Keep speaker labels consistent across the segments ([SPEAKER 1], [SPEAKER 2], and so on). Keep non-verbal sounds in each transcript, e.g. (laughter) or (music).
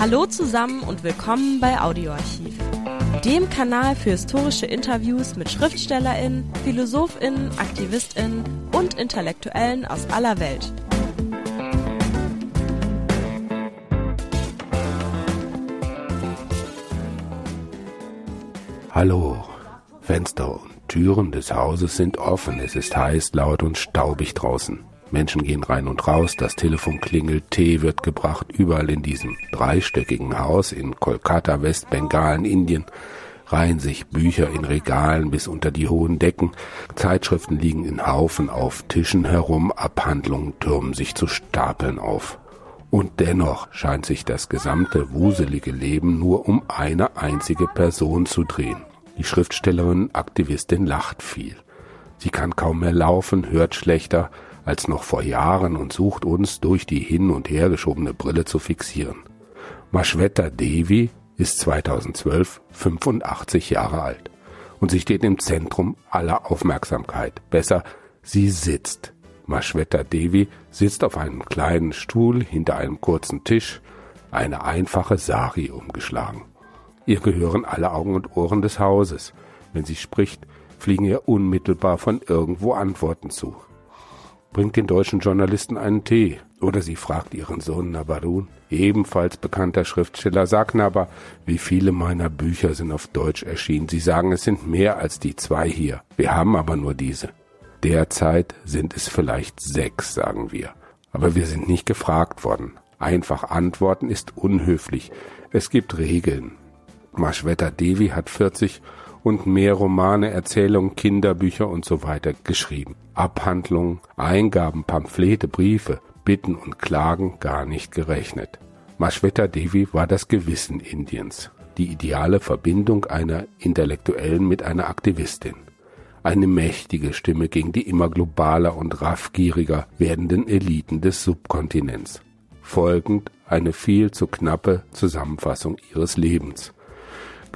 [SPEAKER 1] Hallo zusammen und willkommen bei Audioarchiv, dem Kanal für historische Interviews mit Schriftstellerinnen, Philosophinnen, Aktivistinnen und Intellektuellen aus aller Welt.
[SPEAKER 2] Hallo, Fenster und Türen des Hauses sind offen, es ist heiß, laut und staubig draußen. Menschen gehen rein und raus, das Telefon klingelt, Tee wird gebracht, überall in diesem dreistöckigen Haus in Kolkata, Westbengalen, Indien reihen sich Bücher in Regalen bis unter die hohen Decken, Zeitschriften liegen in Haufen auf Tischen herum, Abhandlungen türmen sich zu Stapeln auf. Und dennoch scheint sich das gesamte wuselige Leben nur um eine einzige Person zu drehen. Die Schriftstellerin, Aktivistin lacht viel. Sie kann kaum mehr laufen, hört schlechter, als noch vor Jahren und sucht uns durch die hin und her geschobene Brille zu fixieren. Mashweta Devi ist 2012 85 Jahre alt und sie steht im Zentrum aller Aufmerksamkeit. Besser, sie sitzt. Mashweta Devi sitzt auf einem kleinen Stuhl hinter einem kurzen Tisch, eine einfache Sari umgeschlagen. Ihr gehören alle Augen und Ohren des Hauses. Wenn sie spricht, fliegen ihr unmittelbar von irgendwo Antworten zu bringt den deutschen Journalisten einen Tee. Oder sie fragt ihren Sohn Nabarun, ebenfalls bekannter Schriftsteller, sag Nabar, wie viele meiner Bücher sind auf Deutsch erschienen. Sie sagen, es sind mehr als die zwei hier. Wir haben aber nur diese. Derzeit sind es vielleicht sechs, sagen wir. Aber wir sind nicht gefragt worden. Einfach antworten ist unhöflich. Es gibt Regeln. Maschweta Devi hat 40 und mehr Romane, Erzählungen, Kinderbücher und so weiter geschrieben. Abhandlungen, Eingaben, Pamphlete, Briefe, Bitten und Klagen gar nicht gerechnet. Mashweta Devi war das Gewissen Indiens, die ideale Verbindung einer Intellektuellen mit einer Aktivistin. Eine mächtige Stimme gegen die immer globaler und raffgieriger werdenden Eliten des Subkontinents. Folgend eine viel zu knappe Zusammenfassung ihres Lebens.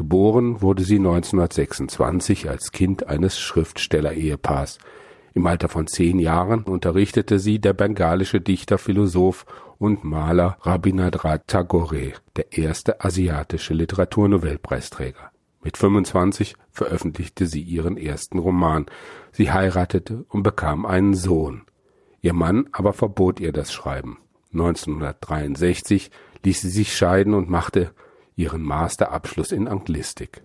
[SPEAKER 2] Geboren wurde sie 1926 als Kind eines Schriftsteller-Ehepaars. Im Alter von zehn Jahren unterrichtete sie der bengalische Dichter, Philosoph und Maler Rabindranath Tagore, der erste asiatische Literaturnobelpreisträger. Mit 25 veröffentlichte sie ihren ersten Roman. Sie heiratete und bekam einen Sohn. Ihr Mann aber verbot ihr das Schreiben. 1963 ließ sie sich scheiden und machte ihren Masterabschluss in Anglistik.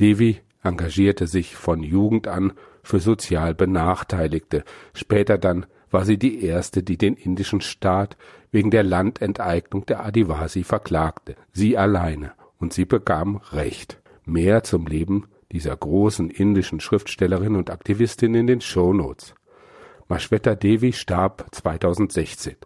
[SPEAKER 2] Devi engagierte sich von Jugend an für sozial Benachteiligte. Später dann war sie die erste, die den indischen Staat wegen der Landenteignung der Adivasi verklagte. Sie alleine. Und sie bekam Recht. Mehr zum Leben dieser großen indischen Schriftstellerin und Aktivistin in den Shownotes. Mashweta Devi starb 2016,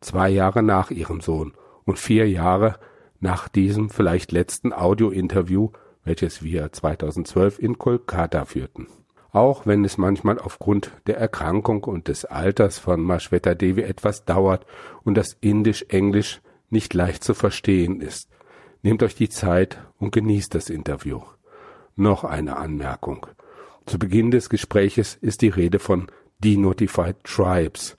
[SPEAKER 2] zwei Jahre nach ihrem Sohn und vier Jahre nach diesem vielleicht letzten Audiointerview, welches wir 2012 in Kolkata führten. Auch wenn es manchmal aufgrund der Erkrankung und des Alters von Mashweta Devi etwas dauert und das Indisch-Englisch nicht leicht zu verstehen ist. Nehmt euch die Zeit und genießt das Interview. Noch eine Anmerkung. Zu Beginn des Gespräches ist die Rede von Denotified Tribes.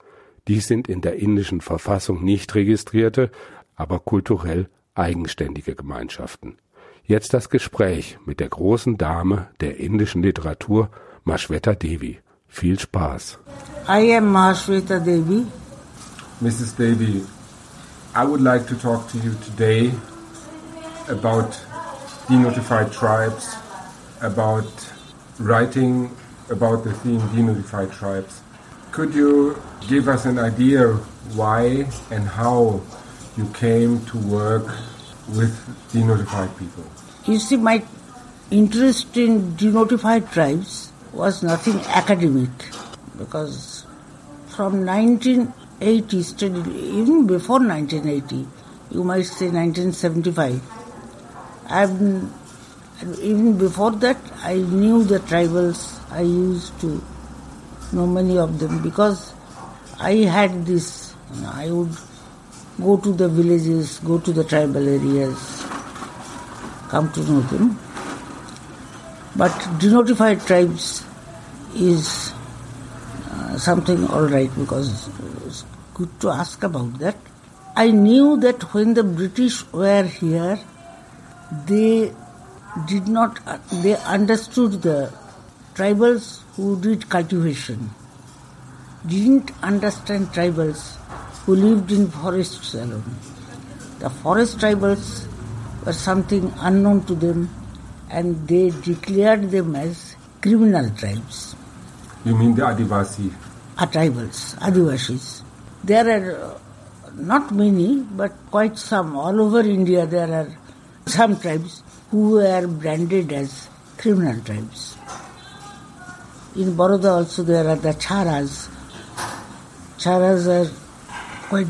[SPEAKER 2] Dies sind in der indischen Verfassung nicht registrierte, aber kulturell eigenständige Gemeinschaften. Jetzt das Gespräch mit der großen Dame der indischen Literatur, Mashweta Devi. Viel Spaß.
[SPEAKER 3] I am Mashweta Devi.
[SPEAKER 4] Mrs. Devi, I would like to talk to you today about denotified tribes, about writing about the theme denotified tribes. Could you give us an idea why and how you came to work with denotified people?
[SPEAKER 3] You see, my interest in denotified tribes was nothing academic because from 1980, even before 1980, you might say 1975, I've even before that, I knew the tribals. I used to know many of them because I had this. You know, I would go to the villages, go to the tribal areas, come to know them. But denotified tribes is uh, something all right because it's good to ask about that. I knew that when the British were here, they did not, they understood the tribals who did cultivation, didn't understand tribals who lived in forests alone. The forest tribals were something unknown to them and they declared them as criminal tribes.
[SPEAKER 4] You mean the Adivasi?
[SPEAKER 3] Are tribals, Adivasis. There are uh, not many, but quite some. All over India, there are some tribes who were branded as criminal tribes. In Baroda also there are the Charas. Charas are quite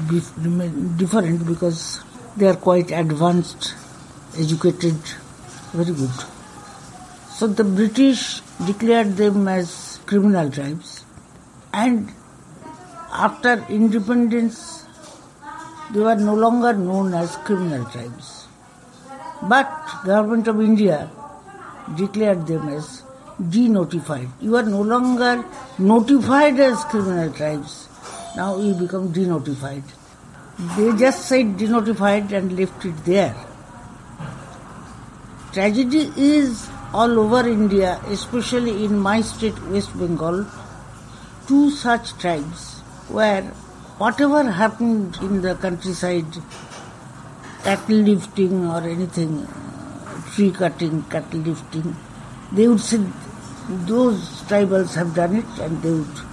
[SPEAKER 3] different because they are quite advanced, educated, very good. So the British declared them as criminal tribes and after independence they were no longer known as criminal tribes. But government of India declared them as denotified. You are no longer notified as criminal tribes. Now you become denotified. They just said denotified and left it there. Tragedy is all over India, especially in my state, West Bengal, two such tribes where whatever happened in the countryside, cattle lifting or anything, tree cutting, cattle lifting, they would say those tribals have done it and they would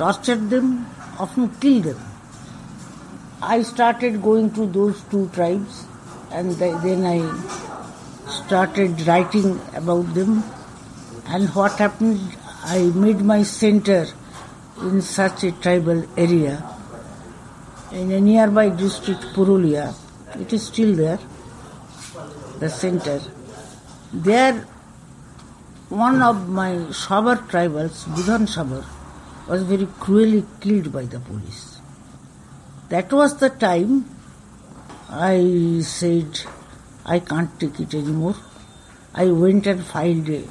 [SPEAKER 3] torture them, often killed them. I started going to those two tribes and then I started writing about them. And what happened, I made my center in such a tribal area in a nearby district, Purulia. It is still there, the center. There, one of my Sabar tribals, Budhan Sabar, was very cruelly killed by the police. That was the time I said, I can't take it anymore. I went and filed a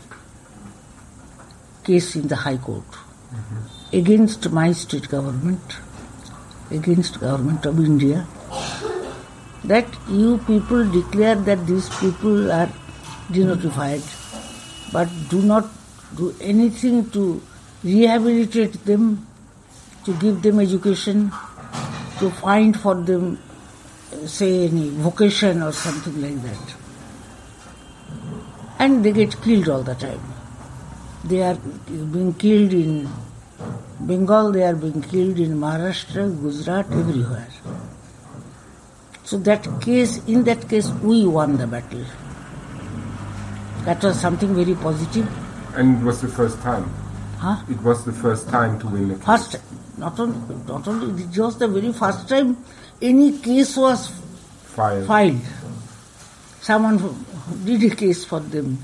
[SPEAKER 3] case in the High Court mm-hmm. against my state government, against government of India, that you people declare that these people are denotified, but do not do anything to rehabilitate them, to give them education, to find for them say any vocation or something like that. And they get killed all the time. They are being killed in Bengal, they are being killed in Maharashtra, Gujarat, everywhere. So that case, in that case, we won the battle. That was something very positive.
[SPEAKER 4] And it was the first time?
[SPEAKER 3] Huh?
[SPEAKER 4] It was the first time to win the case?
[SPEAKER 3] First, not only, not only, it was the very first time any case was
[SPEAKER 4] filed.
[SPEAKER 3] filed. Someone did a case for them.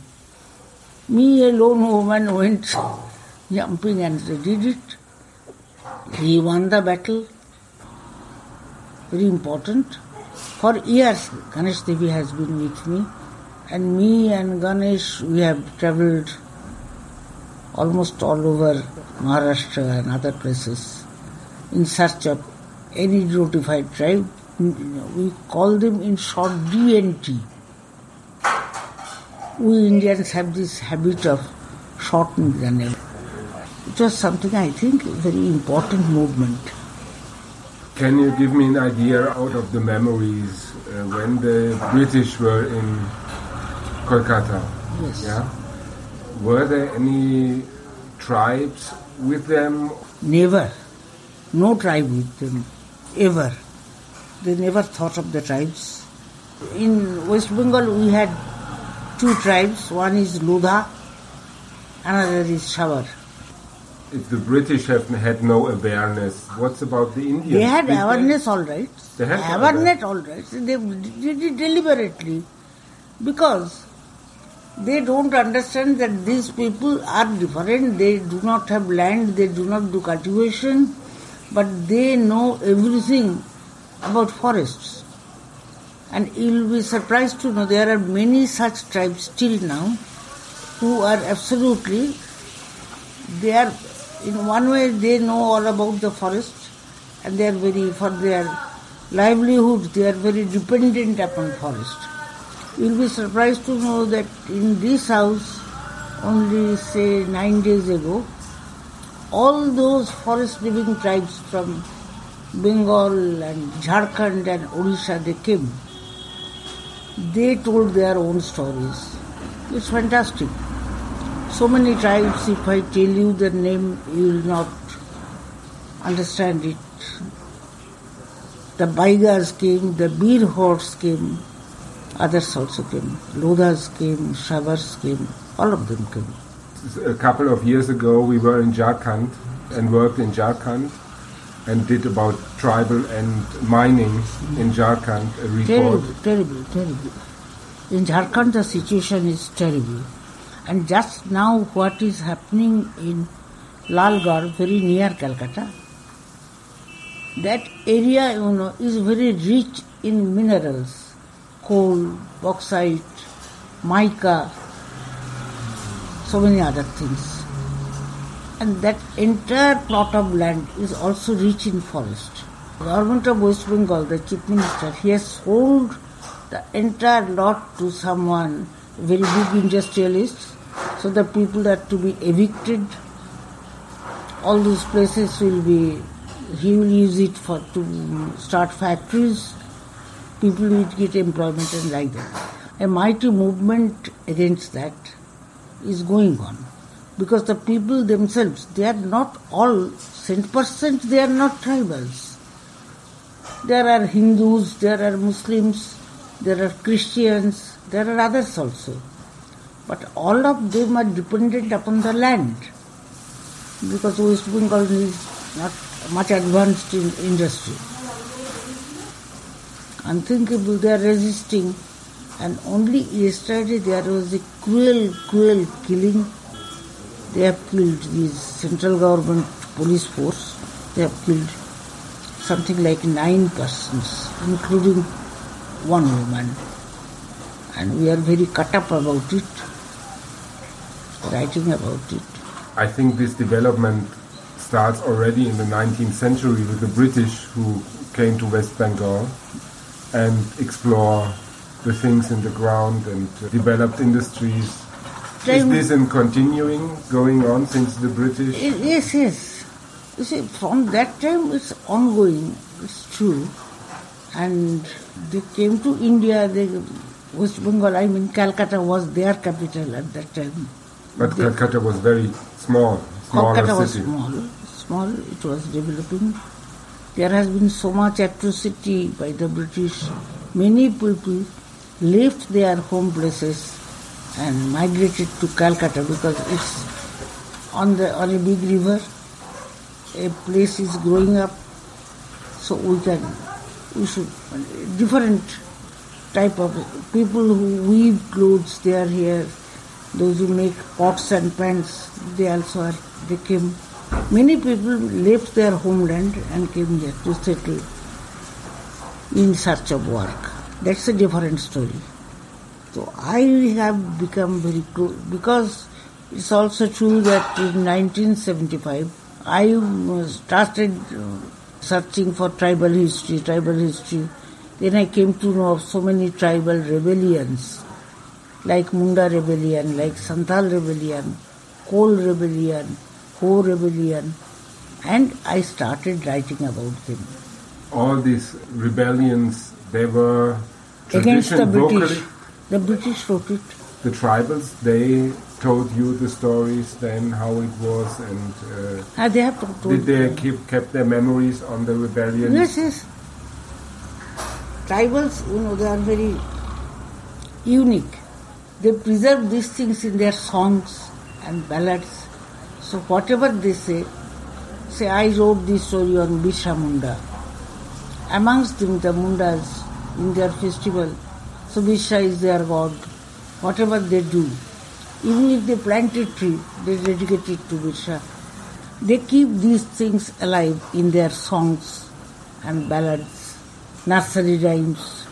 [SPEAKER 3] Me, a lone woman, went jumping and did it. He won the battle. Very important. For years, Ganesh Devi has been with me, and me and Ganesh, we have travelled almost all over Maharashtra and other places in search of any notified tribe. We call them in short DNT. We Indians have this habit of shortening the name. It was something I think very important movement.
[SPEAKER 4] Can you give me an idea out of the memories uh, when the British were in Kolkata?
[SPEAKER 3] Yes.
[SPEAKER 4] Yeah. Were there any tribes with them?
[SPEAKER 3] Never. No tribe with them ever. They never thought of the tribes. In West Bengal, we had two tribes. One is Ludha, another is Sabar.
[SPEAKER 4] If the British have had no awareness, what's about the Indians?
[SPEAKER 3] They had Did awareness, they? all right.
[SPEAKER 4] They had
[SPEAKER 3] awareness, all right. They did it deliberately because they don't understand that these people are different. They do not have land. They do not do cultivation but they know everything about forests. And you'll be surprised to know there are many such tribes still now who are absolutely, they are, in one way, they know all about the forest and they are very, for their livelihood, they are very dependent upon forest. You'll be surprised to know that in this house, only say nine days ago, all those forest living tribes from Bengal and Jharkhand and Odisha, they came. They told their own stories. It's fantastic. So many tribes, if I tell you the name, you will not understand it. The Baigas came, the Birhors came, others also came. Lodhas came, Shavars came, all of them came.
[SPEAKER 4] A couple of years ago, we were in Jharkhand and worked in Jharkhand and did about tribal and mining in Jharkhand a report.
[SPEAKER 3] Terrible, terrible, terrible. In Jharkhand, the situation is terrible. And just now, what is happening in Lalgarh, very near Calcutta, that area, you know, is very rich in minerals, coal, bauxite, mica, so many other things. And that entire plot of land is also rich in forest. The government of West Bengal, the chief minister, he has sold the entire lot to someone, very big industrialist, so the people are to be evicted. All those places will be, he will use it for to start factories. People will get employment and like that. A mighty movement against that is going on. Because the people themselves they are not all 100% they are not tribals. There are hindus there are muslims there are christians there are others also. But all of them are dependent upon the land. Because west bengal is not much advanced in industry unthinkable they are resisting and only yesterday there was a cruel cruel killing they have killed this central government police force. They have killed something like nine persons, including one woman. And we are very cut up about it, writing about it.
[SPEAKER 4] I think this development starts already in the 19th century with the British who came to West Bengal and explore the things in the ground and developed industries is this in continuing, going on since the British?
[SPEAKER 3] Yes, yes. You see, from that time it's ongoing, it's true. And they came to India, they, West Bengal, I mean Calcutta was their capital at that time.
[SPEAKER 4] But they, Calcutta was very small,
[SPEAKER 3] Calcutta was small, small, it was developing. There has been so much atrocity by the British. Many people left their home places and migrated to Calcutta because it's on the on a big river. A place is growing up, so we can we should different type of people who weave clothes. They are here. Those who make pots and pans, they also are. They came. Many people left their homeland and came here to settle in search of work. That's a different story. So I have become very close because it's also true that in 1975 I started uh, searching for tribal history, tribal history. Then I came to know of so many tribal rebellions, like Munda rebellion, like Santal rebellion, Kol rebellion, Ho rebellion, and I started writing about them.
[SPEAKER 4] All these rebellions, they were
[SPEAKER 3] against the British. The British wrote it.
[SPEAKER 4] The tribals, they told you the stories then, how it was, and uh,
[SPEAKER 3] ah, they have told
[SPEAKER 4] did they keep kept their memories on the rebellion?
[SPEAKER 3] Yes, yes. Tribals, you know, they are very unique. They preserve these things in their songs and ballads. So whatever they say, say I wrote this story on Birsa Munda. Amongst them, the Mundas in their festival so Birsa is their god. Whatever they do, even if they plant a tree, they dedicate it to Birsa. They keep these things alive in their songs and ballads, nursery rhymes.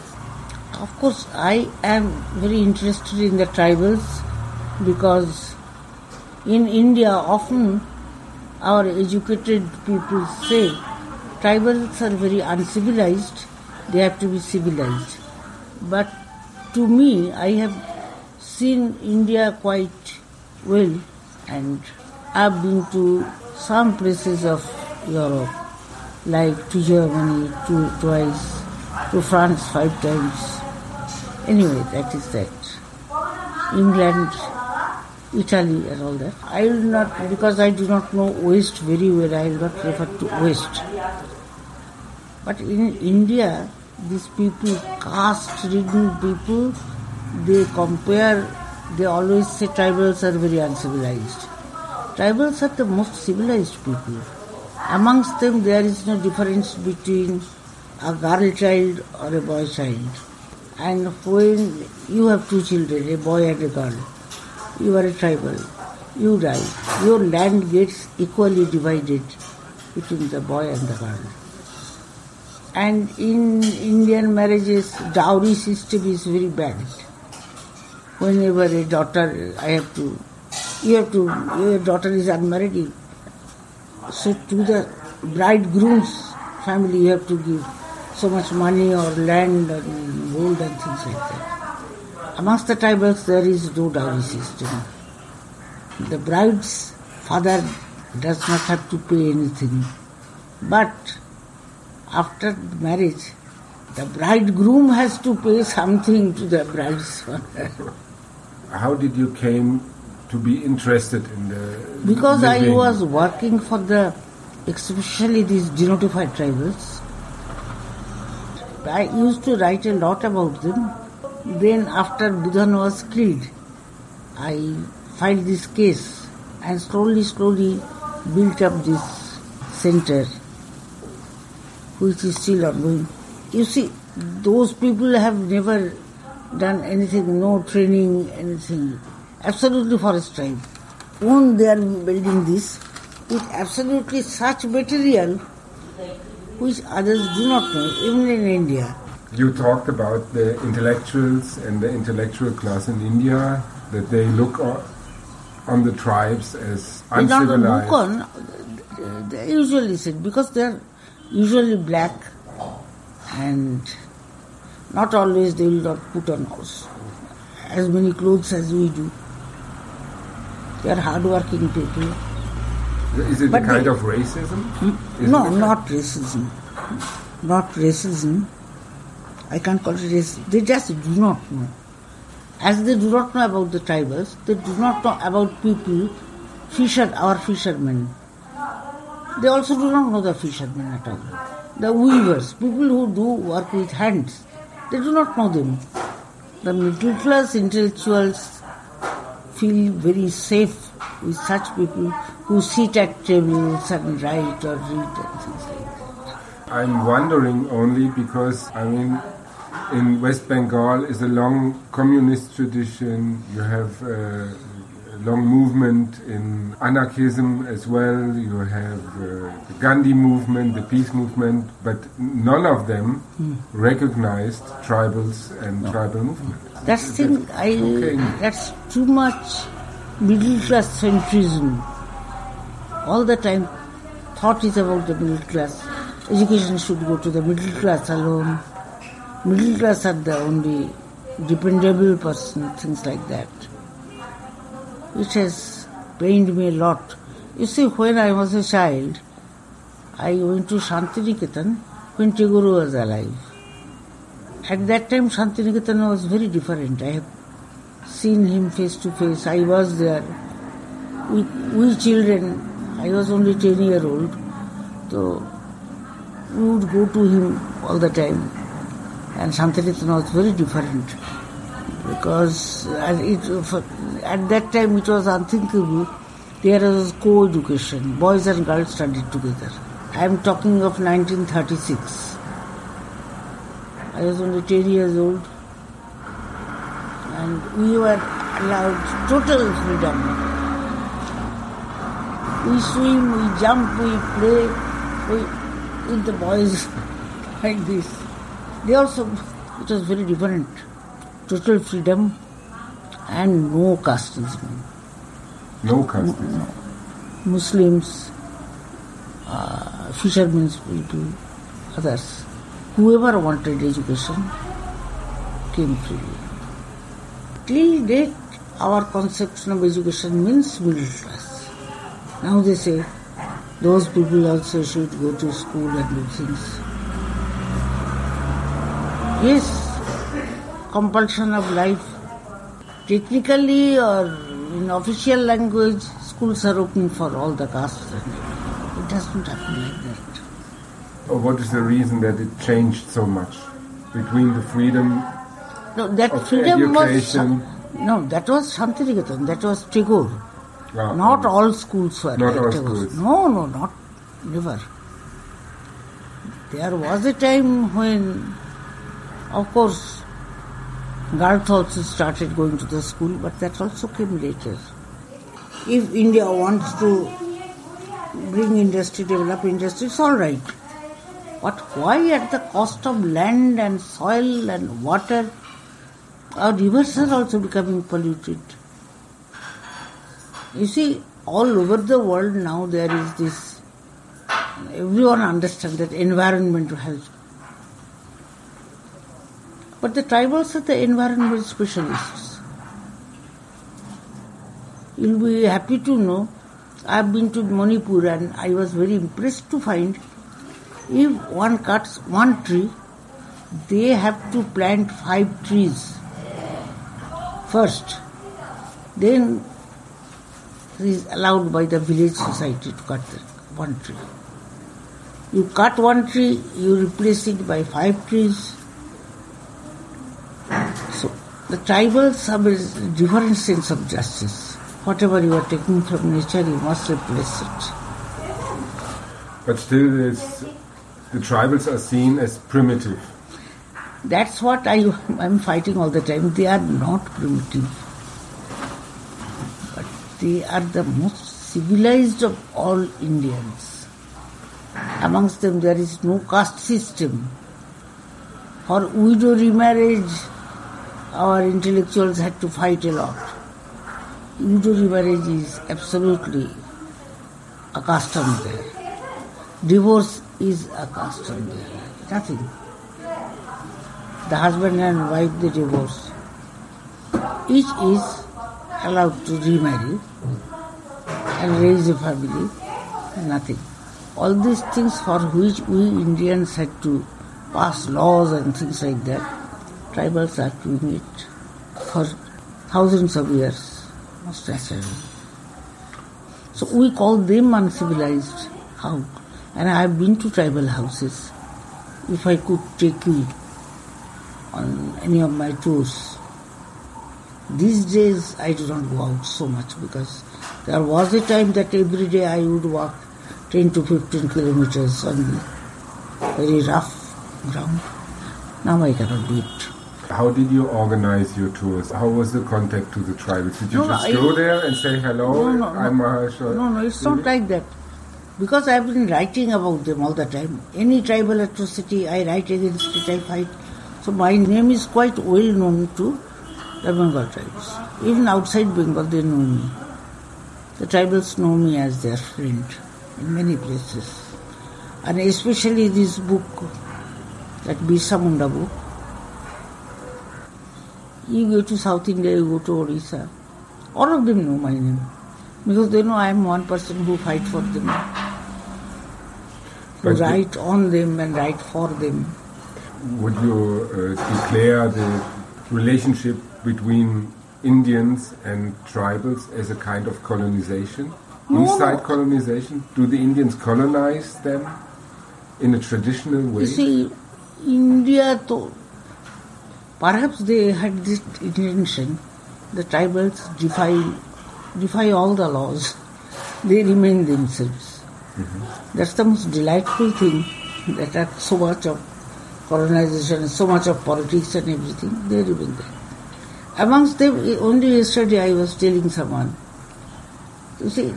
[SPEAKER 3] Of course, I am very interested in the tribals because in India often our educated people say tribals are very uncivilized they have to be civilized. But to me, I have seen India quite well and I've been to some places of Europe, like to Germany two, twice, to France five times. Anyway, that is that. England, Italy and all that. I will not, because I do not know West very well, I will not refer to West. But in India, these people, caste-ridden people, they compare, they always say tribals are very uncivilized. Tribals are the most civilized people. Amongst them, there is no difference between a girl child or a boy child. And when you have two children, a boy and a girl, you are a tribal, you die. Your land gets equally divided between the boy and the girl. And in Indian marriages, dowry system is very bad. Whenever a daughter, I have to, you have to, your daughter is unmarried, so to the bridegroom's family you have to give so much money or land and gold and things like that. Amongst the tribals there is no dowry system. The bride's father does not have to pay anything. But after marriage, the bridegroom has to pay something to the bride's father.
[SPEAKER 4] How did you came to be interested in the
[SPEAKER 3] Because I was working for the, especially these denotified tribals, I used to write a lot about them. Then after Budhan was killed, I filed this case and slowly, slowly built up this center, which is still ongoing. You see, those people have never done anything, no training, anything. Absolutely forest tribe. When they are building this, with absolutely such material which others do not know, even in India.
[SPEAKER 4] You talked about the intellectuals and the intellectual class in India, that they look on the tribes as
[SPEAKER 3] They don't look on, they usually said, because they are usually black and not always they will not put on us as many clothes as we do. They are hardworking people.
[SPEAKER 4] Is it
[SPEAKER 3] But
[SPEAKER 4] a kind
[SPEAKER 3] they-
[SPEAKER 4] of racism? Hmm? Is
[SPEAKER 3] No, not racism. Not racism. I can't call it racism. They just do not know. As they do not know about the tribals, they do not know about people, fisher, our fishermen. They also do not know the fishermen at all. The weavers, people who do work with hands, they do not know them. The middle class intellectuals feel very safe with such people who sit at tables and write or read and things like that.
[SPEAKER 4] I'm wondering only because, I mean, in West Bengal is a long communist tradition. You have uh, a long movement in anarchism as well. You have uh, the Gandhi movement, the peace movement, but none of them recognized tribals and tribal movement.
[SPEAKER 3] That's thing I
[SPEAKER 4] Okay.
[SPEAKER 3] that's too much middle class centrism. All the time thought is about the middle class. Education should go to the middle class alone. Middle class are the only dependable person, things like that. Which has pained me a lot. You see, when I was a child, I went to Shantiniketan when Tagore was alive. At that time, Shantiniketan was very different. I have seen him face to face. I was there. We, we children, I was only 10 year old, so we would go to him all the time. And Shantiniketan was very different because at, it, at that time it was unthinkable. There was co-education. Boys and girls studied together. I am talking of 1936. I was only 10 years old and we were allowed total freedom. We swim, we jump, we play we, with the boys (laughs) like this. They also, it was very different. Total freedom and no casteism.
[SPEAKER 4] No customs.
[SPEAKER 3] Muslims, uh, fishermen's people, others. whoever wanted education came freely. Till date, our conception of education means middle class. Now they say those people also should go to school and do things. Yes, compulsion of life. Technically or in official language, schools are open for all the castes. It doesn't happen like that.
[SPEAKER 4] What is the reason that it changed so much between the freedom
[SPEAKER 3] No, that
[SPEAKER 4] of
[SPEAKER 3] freedom was
[SPEAKER 4] education?
[SPEAKER 3] no, that was Shantiniketan, that was Tagore.
[SPEAKER 4] Ah,
[SPEAKER 3] Not
[SPEAKER 4] mm.
[SPEAKER 3] all schools were
[SPEAKER 4] Not
[SPEAKER 3] like
[SPEAKER 4] all schools.
[SPEAKER 3] No, no, not never. There was a time when, of course, girls also started going to the school, but that also came later. If India wants to bring industry, develop industry, it's all right. But why at the cost of land and soil and water? Our rivers are also becoming polluted. You see, all over the world now there is this, everyone understands that environment has. But the tribals are the environment specialists. You'll be happy to know, I've been to Manipur and I was very impressed to find if one cuts one tree, they have to plant five trees first. Then it is allowed by the village society to cut one tree. You cut one tree, you replace it by five trees. So the tribals have a different sense of justice. Whatever you are taking from nature, you must replace it.
[SPEAKER 4] But still, it's, the tribals are seen as primitive.
[SPEAKER 3] That's what I am fighting all the time. They are not primitive, but they are the most civilized of all Indians. Amongst them, there is no caste system. For widow remarriage, our intellectuals had to fight a lot. Widow remarriage is absolutely a custom there. Divorce is a custom there. Nothing the husband and wife they divorce. Each is allowed to remarry and raise a family, nothing. All these things for which we Indians had to pass laws and things like that, tribals are doing it for thousands of years, most naturally. So we call them uncivilized. How? And I have been to tribal houses. If I could take you on any of my tours. These days I do not go out so much because there was a time that every day I would walk 10 to 15 kilometers on the very rough ground. Now I cannot do it.
[SPEAKER 4] How did you organize your tours? How was the contact to the tribes? Did you
[SPEAKER 3] No,
[SPEAKER 4] just
[SPEAKER 3] I-
[SPEAKER 4] go there and say hello?
[SPEAKER 3] No, no,
[SPEAKER 4] I'm uh,
[SPEAKER 3] no.
[SPEAKER 4] Mahesh.
[SPEAKER 3] No, no, it's not like that. Because I've been writing about them all the time. Any tribal atrocity, I write against it, I fight. So my name is quite well known to the Bengal tribes. Even outside Bengal, they know me. The tribals know me as their friend in many places. And especially this book, that Birsa Munda book. You go to South India, you go to Odisha. All of them know my name. Because they know I am one person who fight for them. Who
[SPEAKER 4] But
[SPEAKER 3] write on them and write for them.
[SPEAKER 4] Would you uh, declare the relationship between Indians and tribals as a kind of colonization?
[SPEAKER 3] No,
[SPEAKER 4] Inside
[SPEAKER 3] no.
[SPEAKER 4] colonization? Do the Indians colonize them in a traditional way?
[SPEAKER 3] You see, India, to, perhaps they had this intention. The tribals defy, defy all the laws. They remain themselves. That's the most delightful thing that had so much of colonization, so much of politics and everything, they remain there. Amongst them, only yesterday I was telling someone, you see,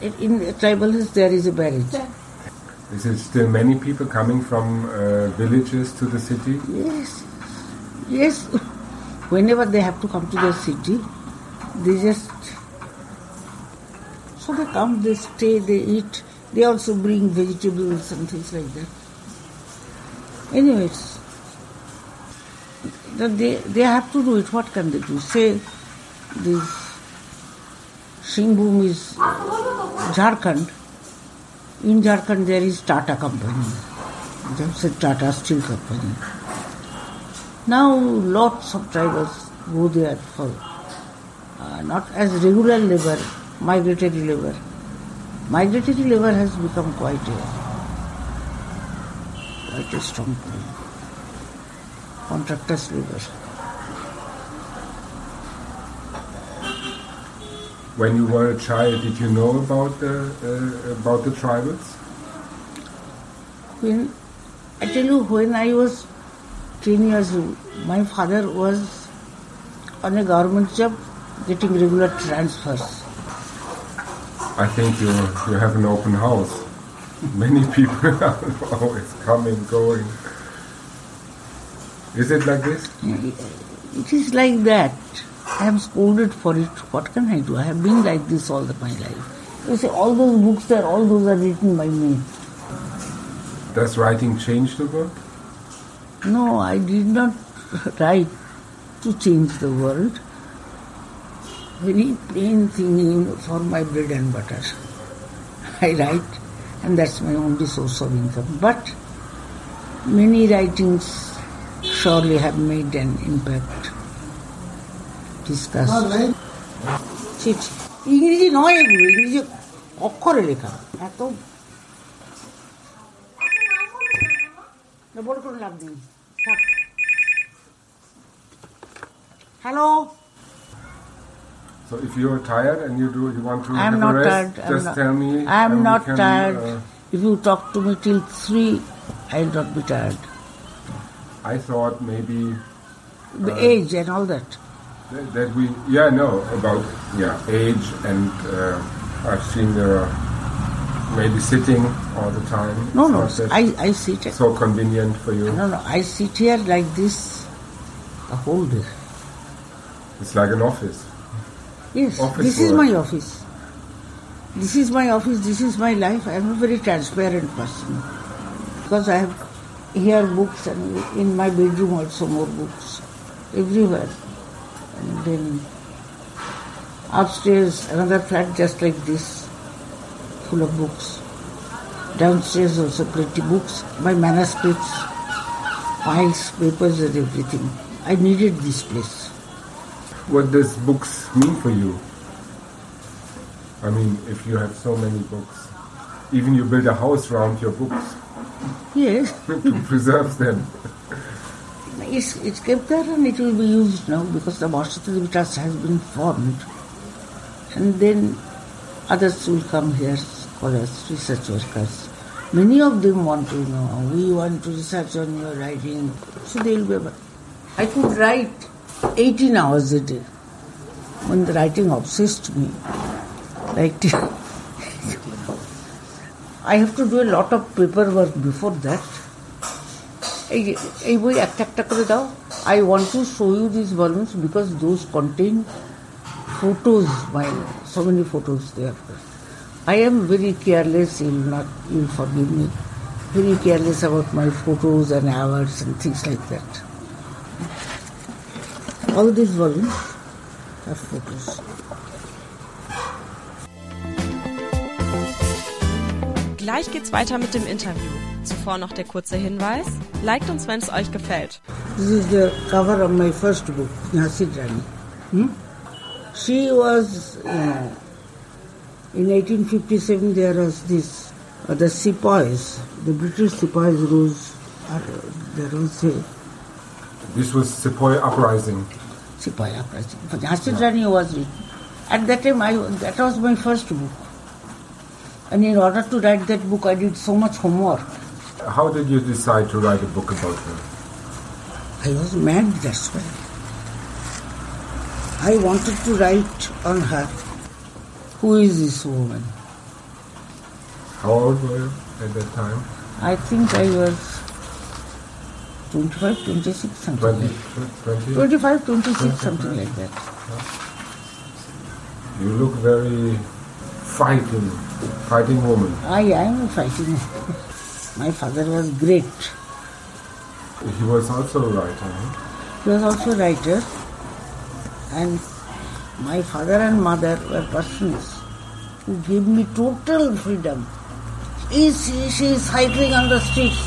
[SPEAKER 3] in in tribal there is a barrage.
[SPEAKER 4] Is it still many people coming from uh, villages to the city?
[SPEAKER 3] Yes, yes. Whenever they have to come to the city, they just so they come, they stay, they eat. They also bring vegetables and things like that. Anyways, they, they have to do it. What can they do? Say this Singhbhum is Jharkhand. In Jharkhand there is Tata company. There's a Tata Steel company. Now lots of tribals go there for uh, not as regular labor, migratory labor. Migratory labor has become quite a quite a strong point. Contractors labor.
[SPEAKER 4] When you were a child, did you know about the uh, about the tribals?
[SPEAKER 3] When I tell you, when I was ten years my father was on a government job, getting regular transfers.
[SPEAKER 4] I think you you have an open house. Many (laughs) people are always coming, going. Is it like this?
[SPEAKER 3] It is like that. I am scolded for it. What can I do? I have been like this all the, my life. You see, all those books there, all those are written by me.
[SPEAKER 4] Does writing change the world?
[SPEAKER 3] No, I did not write to change the world. Very plain thing for my bread and butter. I write, and that's my only source of income. But many writings surely have made an impact. Discuss. ছি, ছি। ইংরেজি নয় এগুলো ইংরেজি অক্ষরে লেখা এত না, বড় করে লাভ নেই Hello.
[SPEAKER 4] So if you're tired and you do, you want to
[SPEAKER 3] I'm not
[SPEAKER 4] rest,
[SPEAKER 3] tired.
[SPEAKER 4] just
[SPEAKER 3] I'm
[SPEAKER 4] tell not, me.
[SPEAKER 3] I'm not
[SPEAKER 4] can,
[SPEAKER 3] tired.
[SPEAKER 4] uh,
[SPEAKER 3] if you talk to me till three, I'll not be tired.
[SPEAKER 4] I thought maybe
[SPEAKER 3] The
[SPEAKER 4] uh,
[SPEAKER 3] age and all that.
[SPEAKER 4] that, that we, yeah, no, about yeah age and uh, I've seen there are maybe sitting all the time.
[SPEAKER 3] No, no. I, I sit.
[SPEAKER 4] so convenient for you.
[SPEAKER 3] No, no. I sit here like this the whole day.
[SPEAKER 4] It's like an office.
[SPEAKER 3] Yes,
[SPEAKER 4] Office
[SPEAKER 3] this is my office. This is my office. This is my life. I am a very transparent person because I have here books and in my bedroom also more books everywhere. And then upstairs another flat just like this, full of books. Downstairs also plenty books, my manuscripts, files, papers, and everything. I needed this place.
[SPEAKER 4] What does books mean for you? I mean, if you have so many books, even you build a house around your books
[SPEAKER 3] Yes. (laughs)
[SPEAKER 4] to preserve them.
[SPEAKER 3] It's, it's kept there and it will be used now because the Varshatri Trust has been formed. And then others will come here, scholars, research workers. Many of them want to know, we want to research on your writing. So they will be able. I could write 18 hours a day when the writing obsessed me. Like, I have to do a lot of paperwork before that. এই এই বই একটা একটা করে দাও I want to show you this volumes because those contain photos my so many photos there i am very careless you'll not you'll forgive me very careless about my photos and hours and things like that all these volumes have photos
[SPEAKER 1] Gleich geht's weiter mit dem Interview. Zuvor noch der kurze Hinweis. Liked uns, wenn es euch gefällt.
[SPEAKER 3] This is the cover of my first book, Nasi Rani. Hmm? She was, uh, in 1857 there was this, uh, the Sepoys, the British Sepoys rose, uh, there was a
[SPEAKER 4] This was Sepoy uprising.
[SPEAKER 3] Sepoy uprising. Jhansi Rani was written. At that time, I, that was my first book. And in order to write that book, I did so much homework.
[SPEAKER 4] How did you decide to write a book about her?
[SPEAKER 3] I was mad, that's why. I wanted to write on her. Who is this woman?
[SPEAKER 4] How old were you at that time?
[SPEAKER 3] I think I was 25, 26, something
[SPEAKER 4] 20?
[SPEAKER 3] like
[SPEAKER 4] 20?
[SPEAKER 3] 25, 26, something like that.
[SPEAKER 4] You look very fighting, fighting woman.
[SPEAKER 3] I am a fighting. (laughs) My father was great.
[SPEAKER 4] He was also a writer. Huh?
[SPEAKER 3] He was also a writer. And my father and mother were persons who gave me total freedom. Is she, she is cycling on the streets.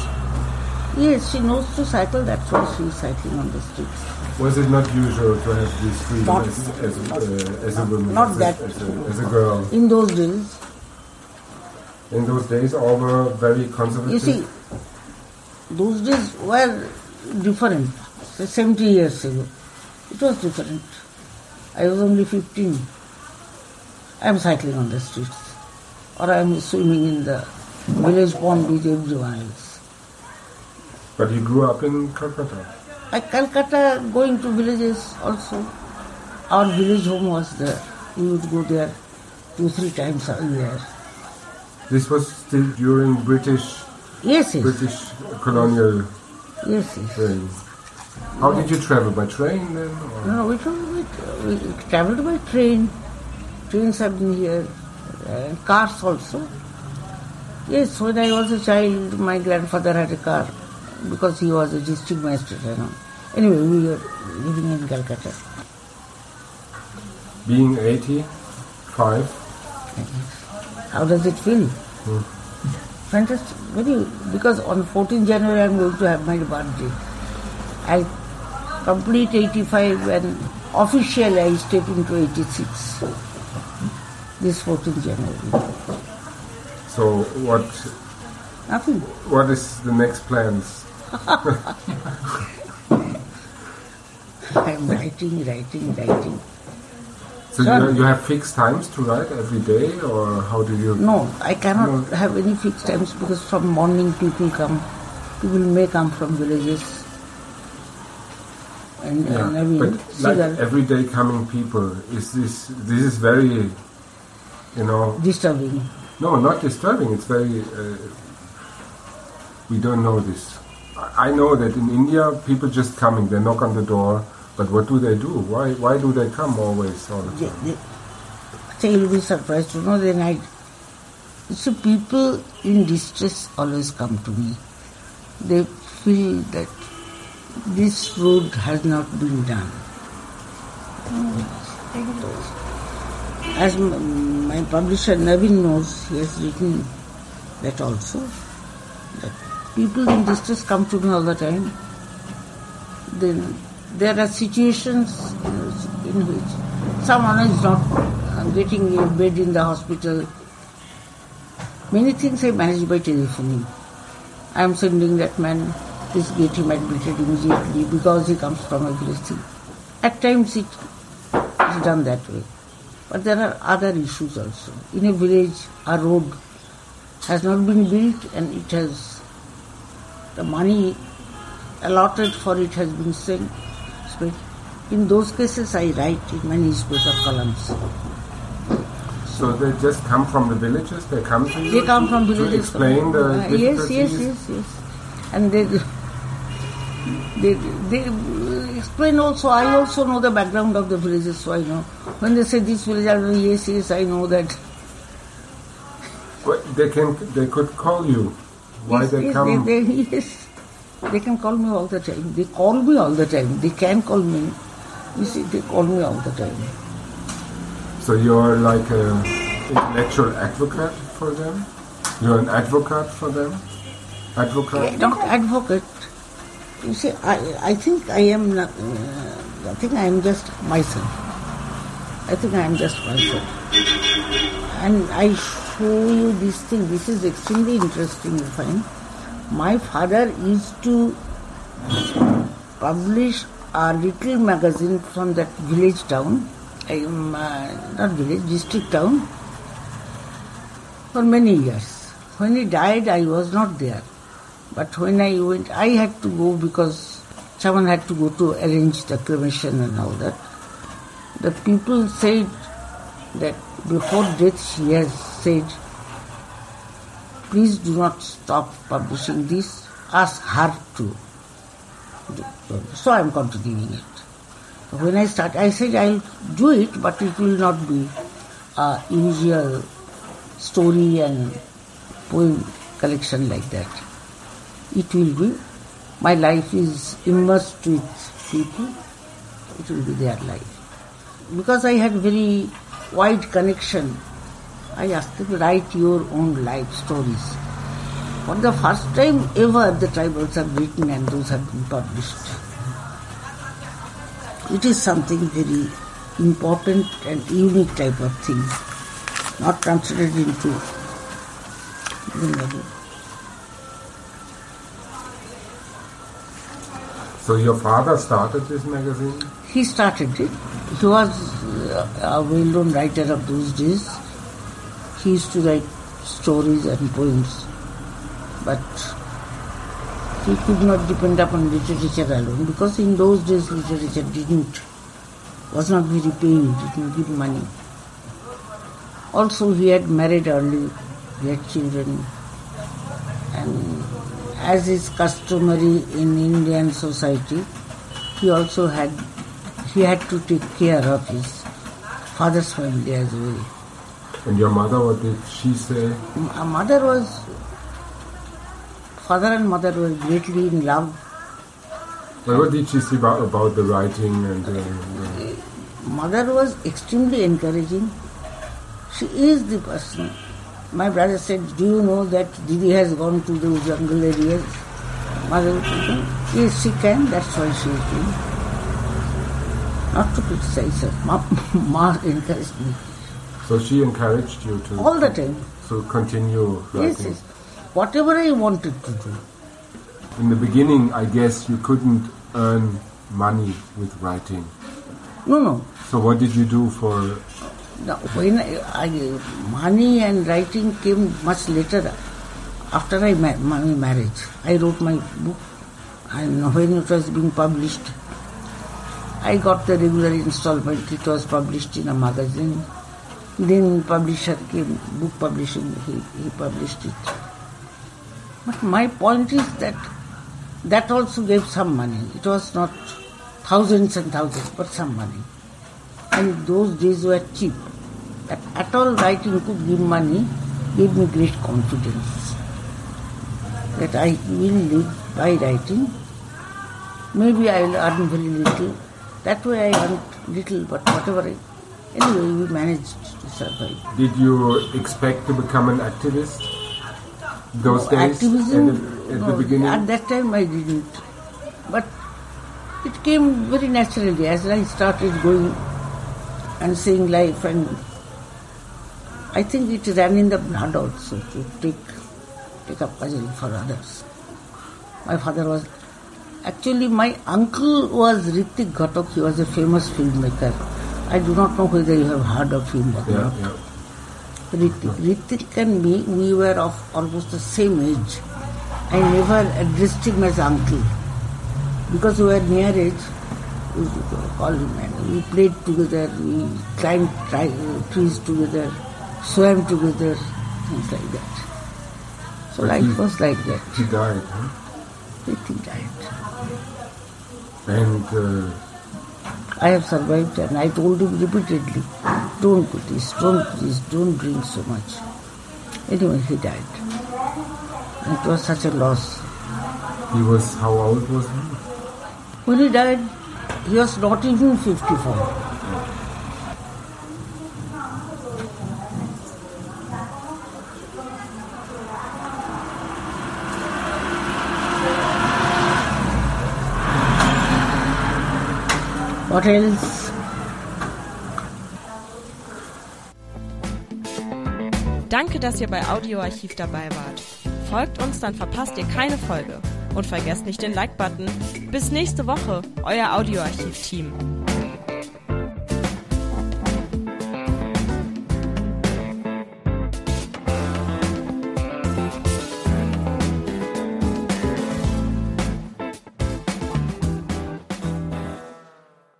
[SPEAKER 3] Yes, she knows to cycle, that's why she is cycling on the streets.
[SPEAKER 4] Was it not usual to have this freedom
[SPEAKER 3] Not-
[SPEAKER 4] as, as,
[SPEAKER 3] not-
[SPEAKER 4] uh, as a woman,
[SPEAKER 3] not
[SPEAKER 4] as,
[SPEAKER 3] that-
[SPEAKER 4] as, a, as a girl?
[SPEAKER 3] In those days,
[SPEAKER 4] In those days, all were very conservative.
[SPEAKER 3] you see, those days were different. 70 years ago, it was different. I was only 15. I am cycling on the streets, or I am swimming in the village pond with everyone else.
[SPEAKER 4] But you grew up in Calcutta.
[SPEAKER 3] I Calcutta going to villages also. Our village home was there. We would go there two, three times a year.
[SPEAKER 4] This was still during British
[SPEAKER 3] Yes, yes.
[SPEAKER 4] British colonial
[SPEAKER 3] Yes, yes.
[SPEAKER 4] reign. How did you travel by train then? Or?
[SPEAKER 3] No, we, traveled by- we traveled by train. Trains have been here, uh, and uh, cars also. Yes, when I was a child, my grandfather had a car because he was a district magistrate. You know. Anyway, we were living in Calcutta.
[SPEAKER 4] Being 85,
[SPEAKER 3] How does it feel? Hmm. Fantastic. Very, because on 14 January I'm going to have my birthday. I complete 85 and officially I step into 86. This 14 January.
[SPEAKER 4] so what
[SPEAKER 3] Nothing.
[SPEAKER 4] what is the next plans?
[SPEAKER 3] I'm writing, writing, writing.
[SPEAKER 4] So you, you have fixed times to write every day, or how do you?
[SPEAKER 3] No, I cannot
[SPEAKER 4] No.
[SPEAKER 3] have any fixed times because from morning people come. People may come from villages. And,
[SPEAKER 4] Yeah,
[SPEAKER 3] and I mean,
[SPEAKER 4] but like everyday coming people, is this this is very, you know,
[SPEAKER 3] disturbing.
[SPEAKER 4] no, not disturbing. It's very. Uh, we don't know this. I know that in India, people just coming. They knock on the door, but what do they do? Why why do they come always all the time?
[SPEAKER 3] they, you'll be surprised to know then I so people in distress always come to me. They feel that this road has not been done. As my publisher Navin knows, he has written that also. That people in distress come to me all the time. Then there are situations in, which someone is not uh, getting a bed in the hospital. Many things I manage by telephoning. I am sending that man, please get him admitted immediately because he comes from a village. At times it is done that way. But there are other issues also. In a village, a road has not been built and it has, the money allotted for it has been sent. spent. In those cases, I write in my newspaper columns.
[SPEAKER 4] So they just come from the villages. They come to you.
[SPEAKER 3] They come from
[SPEAKER 4] to
[SPEAKER 3] villages.
[SPEAKER 4] explain the
[SPEAKER 3] Uh, yes, yes, yes, yes. And they, they, they explain also. I also know the background of the villages, so I know. When they say this village, I know, yes, yes, I know that.
[SPEAKER 4] Well, they can. They could call you. Why
[SPEAKER 3] yes,
[SPEAKER 4] they
[SPEAKER 3] yes,
[SPEAKER 4] come?
[SPEAKER 3] They, they, (laughs) yes, they can call me all the time. They call me all the time. They can call me. You see, they call me all the time.
[SPEAKER 4] So you're like an intellectual advocate for them? You're an advocate for them? Advocate?
[SPEAKER 3] Not advocate. You see, I, I think I am not, uh, I think I am just myself. I think I am just myself. And I show you this thing. This is extremely interesting, you find. My father used to publish a little magazine from that village town, um, uh, not village, district town, for many years. When he died, I was not there. But when I went, I had to go because someone had to go to arrange the cremation and all that. The people said that before death she has said, please do not stop publishing this, ask her to. So I am continuing it. When I start, I said I'll do it, but it will not be a usual story and poem collection like that. It will be my life is immersed with people, it will be their life. Because I had very wide connection, I asked them to write your own life stories. For the first time ever, the tribals have written and those have been published. It is something very important and unique type of thing, not translated into
[SPEAKER 4] So your father started this magazine?
[SPEAKER 3] He started it. He was uh, a well-known writer of those days. He used to write stories and poems, but he could not depend upon literature alone because in those days literature didn't was not very paying, didn't give money. Also, he had married early, he had children, and as is customary in Indian society, he also had he had to take care of his father's family as well.
[SPEAKER 4] And your mother, what did she say?
[SPEAKER 3] M- mother was father and mother were greatly in love.
[SPEAKER 4] What did she say about, about the writing and uh, the,
[SPEAKER 3] Mother was extremely encouraging. She is the person. My brother said, Do you know that Didi has gone to those jungle areas? Mother would say, hmm, Yes, she can, that's why she is doing. Not to criticize her. Ma, (laughs) Ma encouraged me
[SPEAKER 4] so she encouraged you to
[SPEAKER 3] all the time.
[SPEAKER 4] to continue writing.
[SPEAKER 3] Yes, yes. Whatever I wanted to do.
[SPEAKER 4] In the beginning, I guess you couldn't earn money with writing.
[SPEAKER 3] No, no.
[SPEAKER 4] So what did you do for?
[SPEAKER 3] Now, when I, I, money and writing came much later, after I ma- my marriage, I wrote my book, and when it was being published, I got the regular installment. It was published in a magazine. Then publisher came, book publishing. He, he published it. But my point is that that also gave some money. It was not thousands and thousands, but some money and those days were cheap. That at all writing could give money gave me great confidence that I will live by writing. Maybe I will earn very little. That way I earned little, but whatever. I, anyway, we managed to survive.
[SPEAKER 4] Did you expect to become an activist those days
[SPEAKER 3] Activism,
[SPEAKER 4] at, the, at
[SPEAKER 3] no,
[SPEAKER 4] the beginning?
[SPEAKER 3] At that time I didn't. But it came very naturally as I started going and seeing life and I think it ran in the blood also to take take up puzzle for others. My father was actually my uncle was Ritwik Ghatak, he was a famous filmmaker. I do not know whether you have heard of him or
[SPEAKER 4] yeah,
[SPEAKER 3] not.
[SPEAKER 4] yeah.
[SPEAKER 3] Ritwik. Ritwik and me, we were of almost the same age. I never addressed him as uncle because we were near age. We used to call him and we played together, we climbed tri- trees together, swam together, things like that. So
[SPEAKER 4] But
[SPEAKER 3] life
[SPEAKER 4] he-
[SPEAKER 3] was like that.
[SPEAKER 4] He died, huh?
[SPEAKER 3] Ritwik died.
[SPEAKER 4] And uh,
[SPEAKER 3] I have survived and I told him repeatedly, don't do this, don't do this, don't drink so much. Anyway, he died. It was such a loss.
[SPEAKER 4] he was how old was he?
[SPEAKER 3] When he died, he was not even 54. What else?
[SPEAKER 1] Danke, dass ihr bei Audioarchiv dabei wart. Folgt uns, dann verpasst ihr keine Folge. Und vergesst nicht den Like-Button. Bis nächste Woche, euer Audioarchiv-Team.